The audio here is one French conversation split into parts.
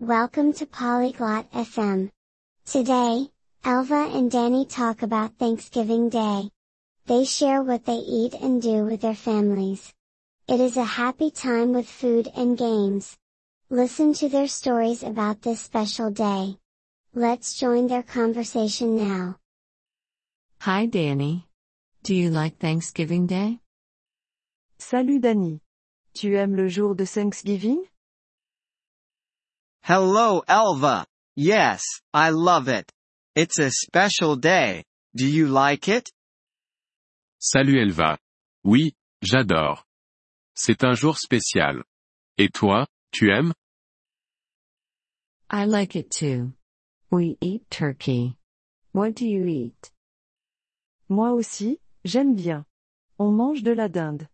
Welcome to Polyglot FM. Today, Elva and Danny talk about Thanksgiving Day. They share what they eat and do with their families. It is a happy time with food and games. Listen to their stories about this special day. Let's join their conversation now. Hi Danny. Do you like Thanksgiving Day? Salut Danny. Tu aimes le jour de Thanksgiving? Hello Elva. Yes, I love it. It's a special day. Do you like it? Salut Elva. Oui, j'adore. C'est un jour spécial. Et toi, tu aimes? I like it too. We eat turkey. What do you eat? Moi aussi, j'aime bien. On mange de la dinde.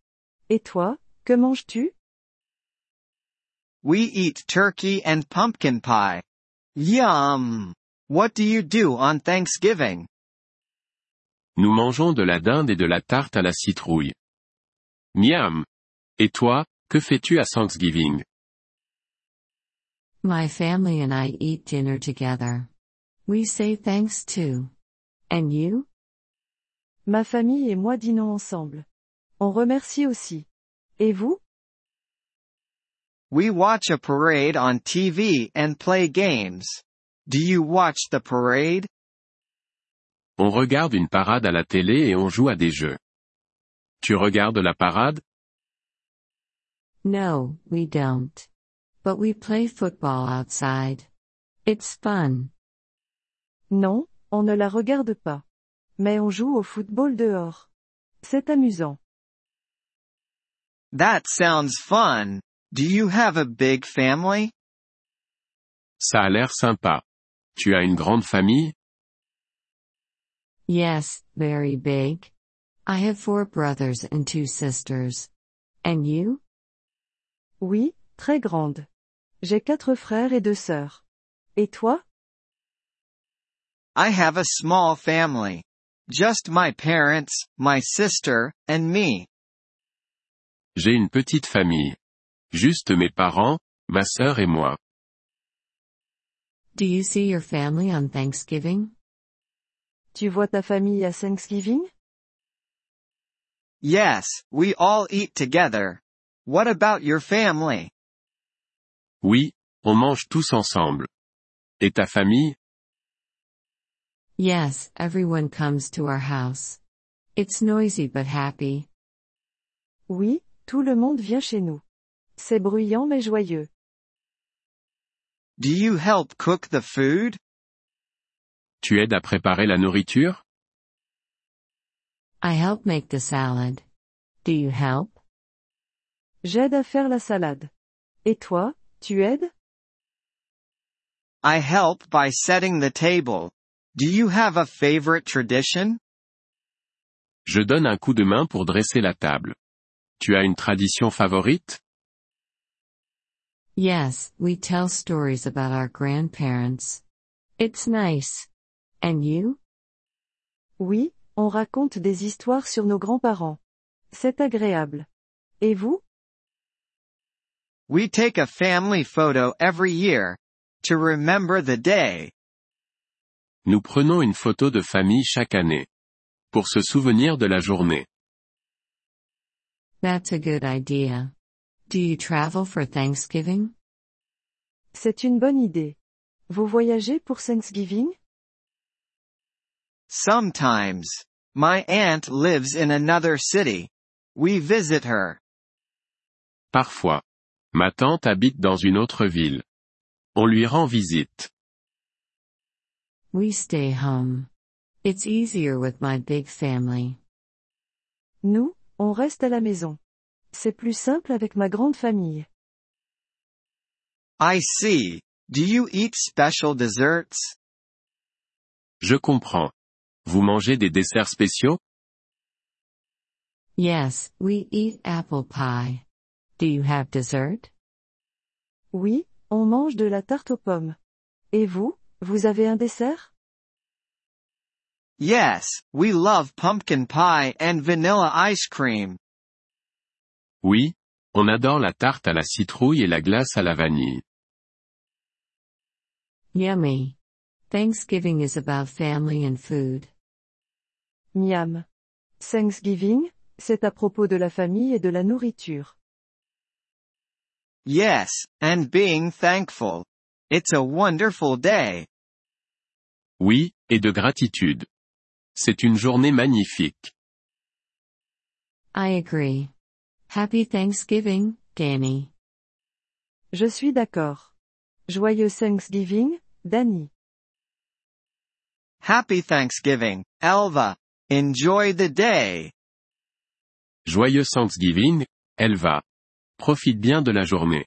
Et toi, que manges-tu? We eat turkey and pumpkin pie. Yum! What do you do on Thanksgiving? Nous mangeons de la dinde et de la tarte à la citrouille. Miam! Et toi, que fais-tu à Thanksgiving? My family and I eat dinner together. We say thanks too. And you? Ma famille et moi dînons ensemble. On remercie aussi. Et vous? We watch a parade on TV and play games. Do you watch the parade? On regarde une parade à la télé et on joue à des jeux. Tu regardes la parade? No, we don't. But we play football outside. It's fun. Non, on ne la regarde pas. Mais on joue au football dehors. C'est amusant. That sounds fun. Do you have a big family? Ça a l'air sympa. Tu as une grande famille? Yes, very big. I have four brothers and two sisters. And you? Oui, très grande. J'ai quatre frères et deux sœurs. Et toi? I have a small family. Just my parents, my sister, and me. J'ai une petite famille. Juste mes parents, ma sœur et moi. Do you see your family on Thanksgiving? Tu vois ta famille à Thanksgiving? Yes, we all eat together. What about your family? Oui, on mange tous ensemble. Et ta famille? Yes, everyone comes to our house. It's noisy but happy. Oui, tout le monde vient chez nous. C'est bruyant mais joyeux. Do you help cook the food? Tu aides à préparer la nourriture? I help make the salad. Do you help? J'aide à faire la salade. Et toi, tu aides? I help by setting the table. Do you have a favorite tradition? Je donne un coup de main pour dresser la table. Tu as une tradition favorite? Yes, we tell stories about our grandparents. It's nice. And you? Oui, on raconte des histoires sur nos grands-parents. C'est agréable. Et vous? We take a family photo every year. To remember the day. Nous prenons une photo de famille chaque année. Pour se souvenir de la journée. That's a good idea. Do you travel for Thanksgiving? C'est une bonne idée. Vous voyagez pour Thanksgiving? Sometimes. My aunt lives in another city. We visit her. Parfois. Ma tante habite dans une autre ville. On lui rend visite. We stay home. It's easier with my big family. Nous, on reste à la maison. C'est plus simple avec ma grande famille. I see. Do you eat special desserts? Je comprends. Vous mangez des desserts spéciaux? Yes, we eat apple pie. Do you have dessert? Oui, on mange de la tarte aux pommes. Et vous, vous avez un dessert? Yes, we love pumpkin pie and vanilla ice cream. Oui, on adore la tarte à la citrouille et la glace à la vanille. Yummy. Thanksgiving is about family and food. Miam. Thanksgiving, c'est à propos de la famille et de la nourriture. Yes, and being thankful. It's a wonderful day. Oui, et de gratitude. C'est une journée magnifique. I agree. Happy Thanksgiving, Danny. Je suis d'accord. Joyeux Thanksgiving, Danny. Happy Thanksgiving, Elva. Enjoy the day. Joyeux Thanksgiving, Elva. Profite bien de la journée.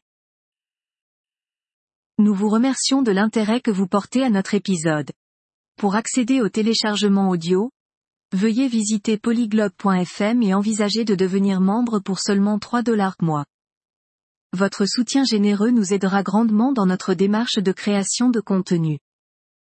Nous vous remercions de l'intérêt que vous portez à notre épisode. Pour accéder au téléchargement audio, veuillez visiter polyglobe.fm et envisager de devenir membre pour seulement 3 dollars mois. Votre soutien généreux nous aidera grandement dans notre démarche de création de contenu.